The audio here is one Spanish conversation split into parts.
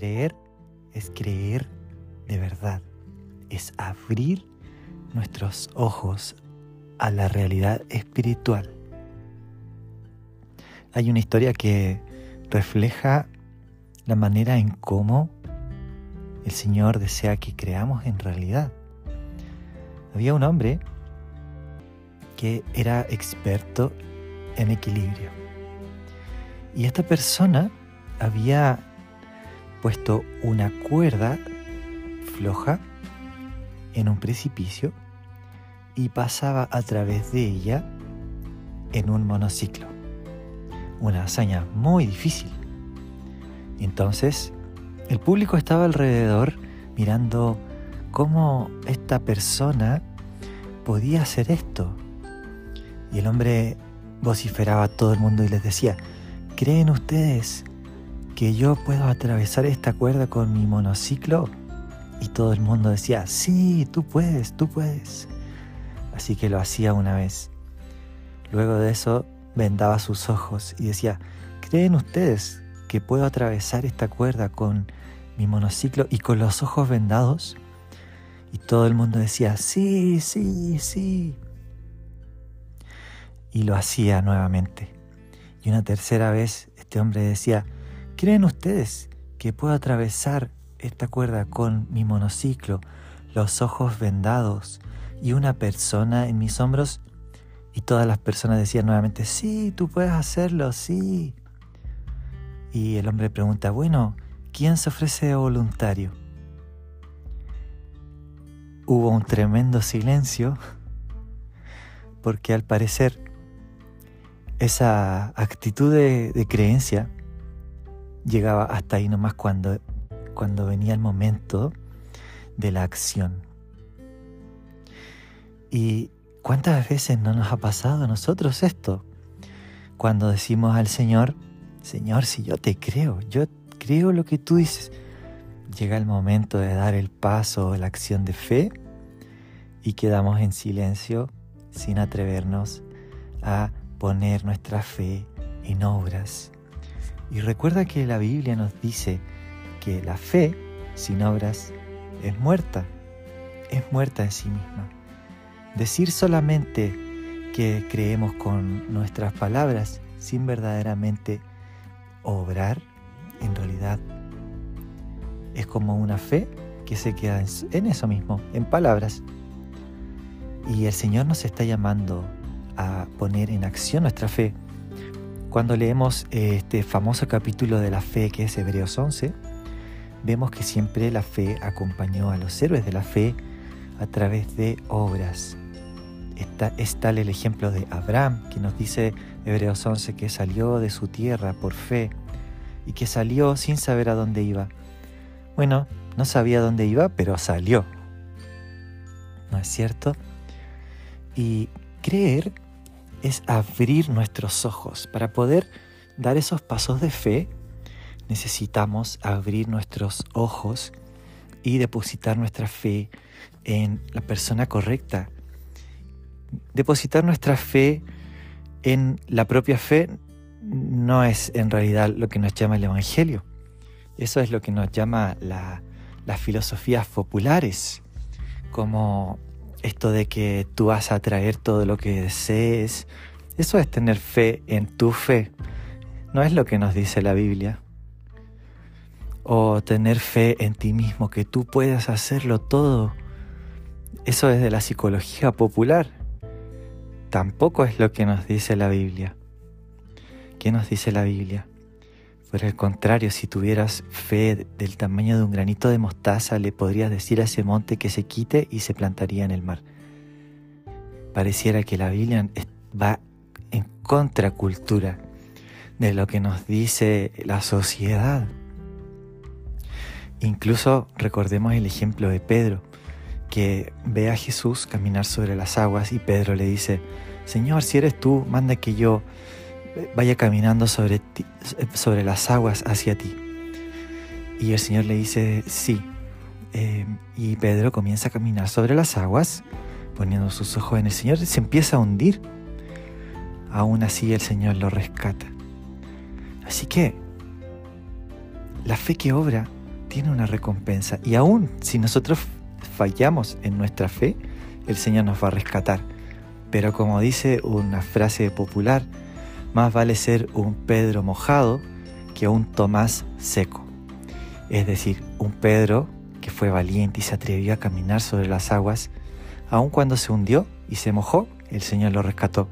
creer es creer de verdad, es abrir nuestros ojos a la realidad espiritual. Hay una historia que refleja la manera en cómo el Señor desea que creamos en realidad. Había un hombre que era experto en equilibrio. Y esta persona había puesto una cuerda floja en un precipicio y pasaba a través de ella en un monociclo. Una hazaña muy difícil. Entonces, el público estaba alrededor mirando cómo esta persona podía hacer esto. Y el hombre vociferaba a todo el mundo y les decía, ¿creen ustedes que yo puedo atravesar esta cuerda con mi monociclo? Y todo el mundo decía, sí, tú puedes, tú puedes. Así que lo hacía una vez. Luego de eso vendaba sus ojos y decía, ¿creen ustedes que puedo atravesar esta cuerda con mi monociclo y con los ojos vendados? Y todo el mundo decía, sí, sí, sí. Y lo hacía nuevamente. Y una tercera vez este hombre decía, ¿creen ustedes que puedo atravesar esta cuerda con mi monociclo, los ojos vendados y una persona en mis hombros? Y todas las personas decían nuevamente, sí, tú puedes hacerlo, sí. Y el hombre pregunta, bueno, ¿quién se ofrece voluntario? Hubo un tremendo silencio porque al parecer esa actitud de, creencia llegaba hasta ahí nomás cuando, cuando venía el momento de la acción. ¿Y cuántas veces no nos ha pasado a nosotros esto? Cuando decimos al Señor, Señor, si yo te creo, yo creo lo que tú dices, llega el momento de dar el paso o la acción de fe y quedamos en silencio sin atrevernos a poner nuestra fe en obras. Y recuerda que la Biblia nos dice que la fe sin obras es muerta, es muerta en sí misma. Decir solamente que creemos con nuestras palabras sin verdaderamente obrar, en realidad es como una fe que se queda en eso mismo, en palabras. Y el Señor nos está llamando a poner en acción nuestra fe. Cuando leemos eh, este famoso capítulo de la fe que es Hebreos 11, vemos que siempre la fe acompañó a los héroes de la fe a través de obras. Es tal el ejemplo de Abraham, que nos dice Hebreos 11 que salió de su tierra por fe y que salió sin saber a dónde iba. Bueno, no sabía dónde iba, pero salió. ¿No es cierto? Y creer es abrir nuestros ojos. Para poder dar esos pasos de fe, necesitamos abrir nuestros ojos y depositar nuestra fe en la persona correcta. Depositar nuestra fe en la propia fe no es en realidad lo que nos llama el Evangelio. Eso es lo que nos llama las filosofías populares, como esto de que tú vas a atraer todo lo que desees, eso es tener fe en tu fe. No es lo que nos dice la Biblia. O tener fe en ti mismo, que tú puedas hacerlo todo. Eso es de la psicología popular. Tampoco es lo que nos dice la Biblia. ¿Qué nos dice la Biblia? Por el contrario, si tuvieras fe del tamaño de un granito de mostaza, le podrías decir a ese monte que se quite y se plantaría en el mar. Pareciera que la Biblia va en contracultura de lo que nos dice la sociedad. Incluso recordemos el ejemplo de Pedro, que ve a Jesús caminar sobre las aguas y Pedro le dice, Señor, si eres tú, manda que yo vaya caminando sobre, sobre las aguas hacia ti. Y el Señor le dice, sí. Eh, y Pedro comienza a caminar sobre las aguas, poniendo sus ojos en el Señor, se empieza a hundir. Aún así el Señor lo rescata. Así que la fe que obra tiene una recompensa. Y aún si nosotros fallamos en nuestra fe, el Señor nos va a rescatar. Pero como dice una frase popular, más vale ser un Pedro mojado que un Tomás seco. Es decir, un Pedro que fue valiente y se atrevió a caminar sobre las aguas, aun cuando se hundió y se mojó, el Señor lo rescató.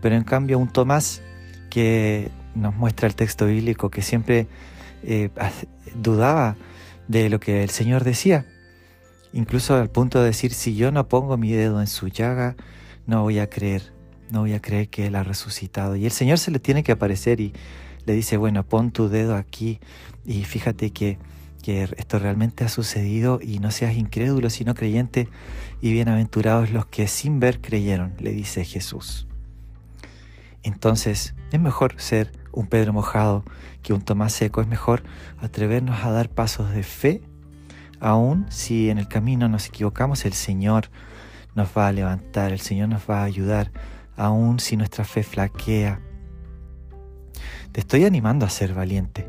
Pero en cambio un Tomás que nos muestra el texto bíblico que siempre eh, dudaba de lo que el Señor decía, incluso al punto de decir, si yo no pongo mi dedo en su llaga, no voy a creer, no voy a creer que Él ha resucitado. Y el Señor se le tiene que aparecer y le dice, bueno, pon tu dedo aquí y fíjate que, que esto realmente ha sucedido y no seas incrédulo, sino creyente y bienaventurados los que sin ver creyeron, le dice Jesús. Entonces, es mejor ser un Pedro mojado que un Tomás seco, es mejor atrevernos a dar pasos de fe, aun si en el camino nos equivocamos, el Señor nos va a levantar, el Señor nos va a ayudar, aun si nuestra fe flaquea. Te estoy animando a ser valiente,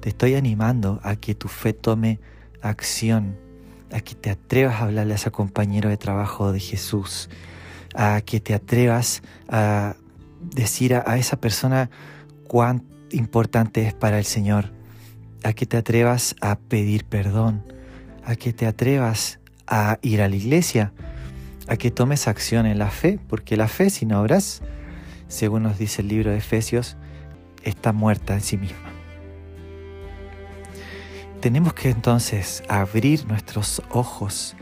te estoy animando a que tu fe tome acción, a que te atrevas a hablarle a ese compañero de trabajo de Jesús, a que te atrevas a decir a, esa persona cuán importante es para el Señor, a que te atrevas a pedir perdón, a que te atrevas a ir a la iglesia, a que tomes acción en la fe, porque la fe sin obras, según nos dice el libro de Efesios, está muerta en sí misma. Tenemos que entonces abrir nuestros ojos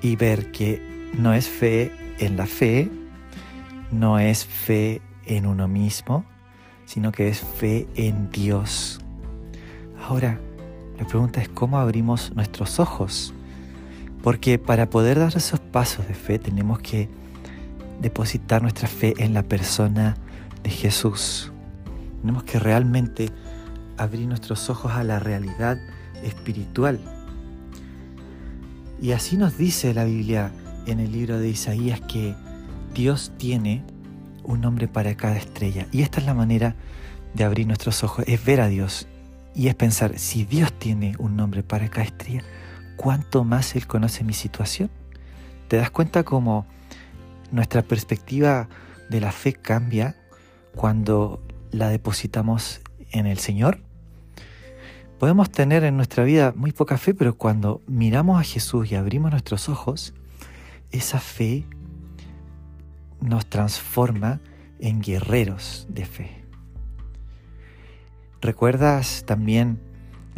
y ver que no es fe en la fe, no es fe en uno mismo, sino que es fe en Dios. Ahora, la pregunta es cómo abrimos nuestros ojos porque para poder dar esos pasos de fe tenemos que depositar nuestra fe en la persona de Jesús. Tenemos que realmente abrir nuestros ojos a la realidad espiritual. Y así nos dice la Biblia en el libro de Isaías que Dios tiene un nombre para cada estrella. Y esta es la manera de abrir nuestros ojos, es ver a Dios y es pensar, si Dios tiene un nombre para cada estrella, cuánto más Él conoce mi situación. ¿Te das cuenta cómo nuestra perspectiva de la fe cambia cuando la depositamos en el Señor? Podemos tener en nuestra vida muy poca fe, pero cuando miramos a Jesús y abrimos nuestros ojos, esa fe nos transforma en guerreros de fe. ¿Recuerdas también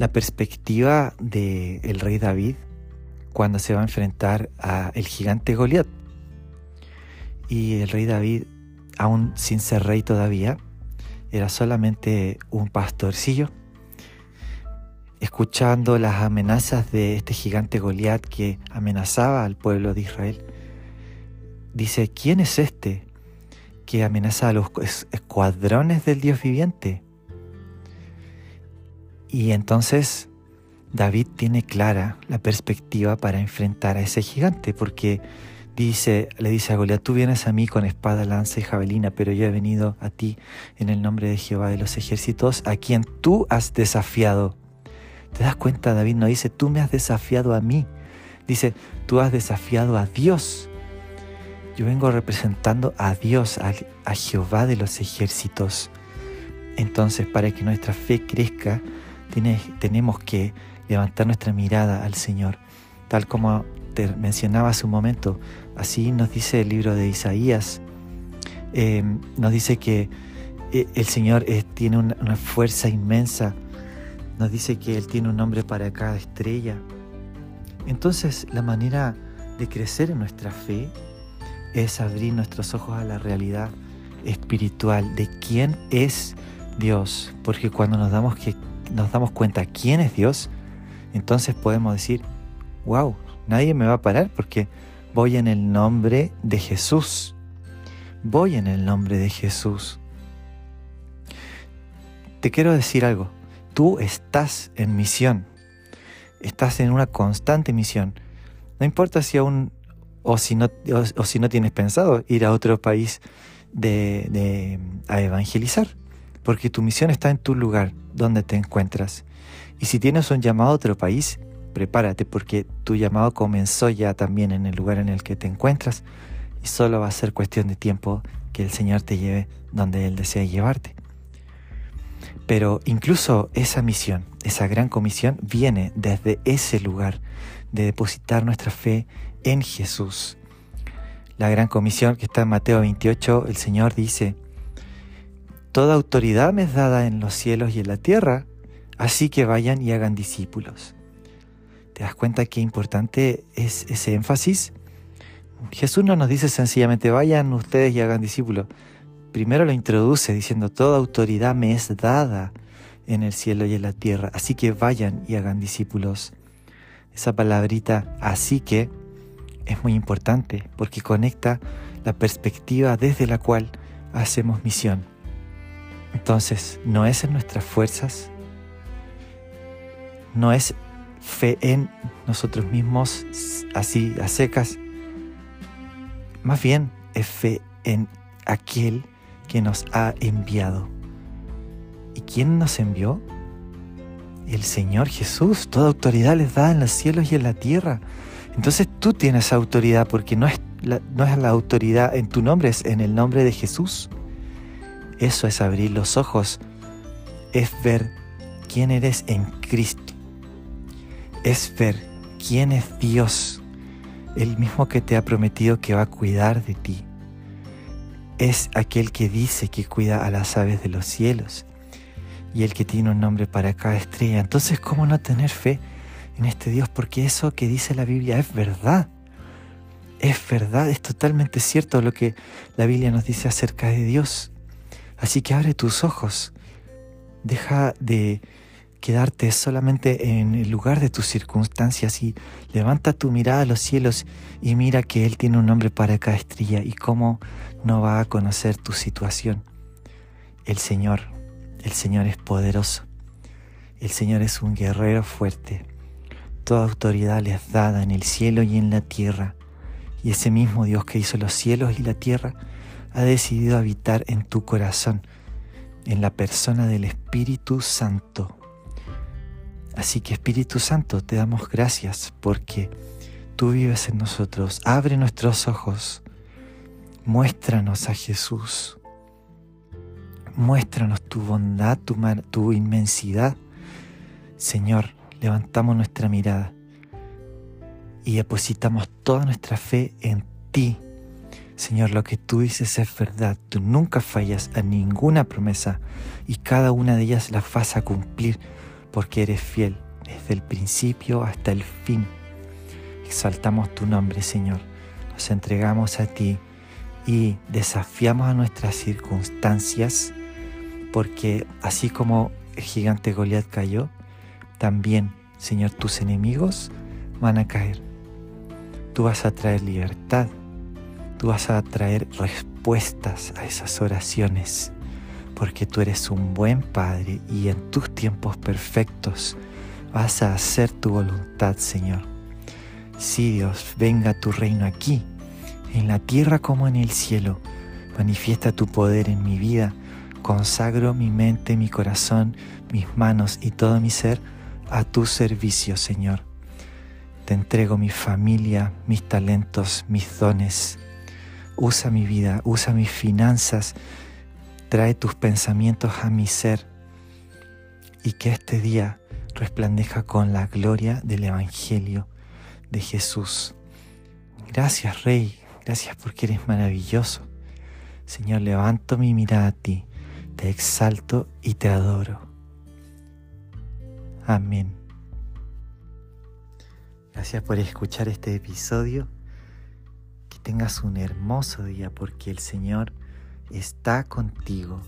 la perspectiva del rey David cuando se va a enfrentar a el gigante Goliat. Y el rey David, aún sin ser rey todavía, era solamente un pastorcillo, escuchando las amenazas de este gigante Goliat que amenazaba al pueblo de Israel. Dice, ¿quién es este que amenaza a los escuadrones del Dios viviente? Y entonces David tiene clara la perspectiva para enfrentar a ese gigante, porque dice, le dice a Goliat, tú vienes a mí con espada, lanza y javelina, pero yo he venido a ti en el nombre de Jehová de los ejércitos, a quien tú has desafiado. ¿Te das cuenta? David no dice, tú me has desafiado a mí, dice, tú has desafiado a Dios. Yo vengo representando a Dios, a, a Jehová de los ejércitos. Entonces, para que nuestra fe crezca, tenemos que levantar nuestra mirada al Señor, tal como te mencionaba hace un momento. Así nos dice el libro de Isaías, em, nos dice que eh, el Señor tiene una, una fuerza inmensa, nos dice que Él tiene un nombre para cada estrella. Entonces la manera de crecer en nuestra fe es abrir nuestros ojos a la realidad espiritual de quién es Dios, porque cuando nos damos que nos damos cuenta quién es Dios, entonces podemos decir, wow, nadie me va a parar porque voy en el nombre de Jesús. Voy en el nombre de Jesús. Te quiero decir algo, tú estás en misión, estás en una constante misión. No importa si aún o si no, o, si no tienes pensado ir a otro país de, a evangelizar porque tu misión está en tu lugar donde te encuentras. Y si tienes un llamado a otro país, prepárate porque tu llamado comenzó ya también en el lugar en el que te encuentras y solo va a ser cuestión de tiempo que el Señor te lleve donde Él desea llevarte. Pero incluso esa misión, esa gran comisión, viene desde ese lugar de depositar nuestra fe en Jesús. La gran comisión que está en Mateo 28, el Señor dice, Toda autoridad me es dada en los cielos y en la tierra, así que vayan y hagan discípulos. ¿Te das cuenta qué importante es ese énfasis? Jesús no nos dice sencillamente vayan ustedes y hagan discípulos. Primero lo introduce diciendo toda autoridad me es dada en el cielo y en la tierra, así que vayan y hagan discípulos. Esa palabrita así que es muy importante porque conecta la perspectiva desde la cual hacemos misión. Entonces, no es en nuestras fuerzas, no es fe en nosotros mismos así a secas, más bien es fe en aquel que nos ha enviado. ¿Y quién nos envió? El Señor Jesús. Toda autoridad les da en los cielos y en la tierra. Entonces tú tienes autoridad porque no es la, no es la autoridad en tu nombre, es en el nombre de Jesús. Eso es abrir los ojos, es ver quién eres en Cristo, es ver quién es Dios el mismo que te ha prometido que va a cuidar de ti. Es aquel que dice que cuida a las aves de los cielos y el que tiene un nombre para cada estrella. Entonces, ¿cómo no tener fe en este Dios? Porque eso que dice la Biblia es verdad. Es verdad, es totalmente cierto lo que la Biblia nos dice acerca de Dios. Así que abre tus ojos. Deja de quedarte solamente en el lugar de tus circunstancias y levanta tu mirada a los cielos y mira que Él tiene un nombre para cada estrella y cómo no va a conocer tu situación. El Señor, el Señor es poderoso, el Señor es un guerrero fuerte, toda autoridad le es dada en el cielo y en la tierra, y ese mismo Dios que hizo los cielos y la tierra ha decidido habitar en tu corazón, en la persona del Espíritu Santo Así que Espíritu Santo, te damos gracias porque tú vives en nosotros. Abre nuestros ojos. Muéstranos a Jesús. Muéstranos tu bondad, tu, inmensidad. Señor, levantamos nuestra mirada y depositamos toda nuestra fe en ti. Señor, lo que tú dices es verdad. Tú nunca fallas a ninguna promesa y cada una de ellas las vas a cumplir porque eres fiel desde el principio hasta el fin. Exaltamos tu nombre, Señor. Nos entregamos a ti y desafiamos a nuestras circunstancias, porque así como el gigante Goliat cayó, también, Señor, tus enemigos van a caer. Tú vas a traer libertad, tú vas a traer respuestas a esas oraciones porque tú eres un buen Padre y en tus tiempos perfectos vas a hacer tu voluntad, Señor. Sí, Dios, venga tu reino aquí, en la tierra como en el cielo. Manifiesta tu poder en mi vida. Consagro mi mente, mi corazón, mis manos y todo mi ser a tu servicio, Señor. Te entrego mi familia, mis talentos, mis dones. Usa mi vida, usa mis finanzas, Trae tus pensamientos a mi ser y que este día resplandezca con la gloria del Evangelio de Jesús. Gracias Rey, gracias porque eres maravilloso. Señor, levanto mi mirada a ti, te exalto y te adoro. Amén. Gracias por escuchar este episodio. Tengas un hermoso día porque el Señor está contigo.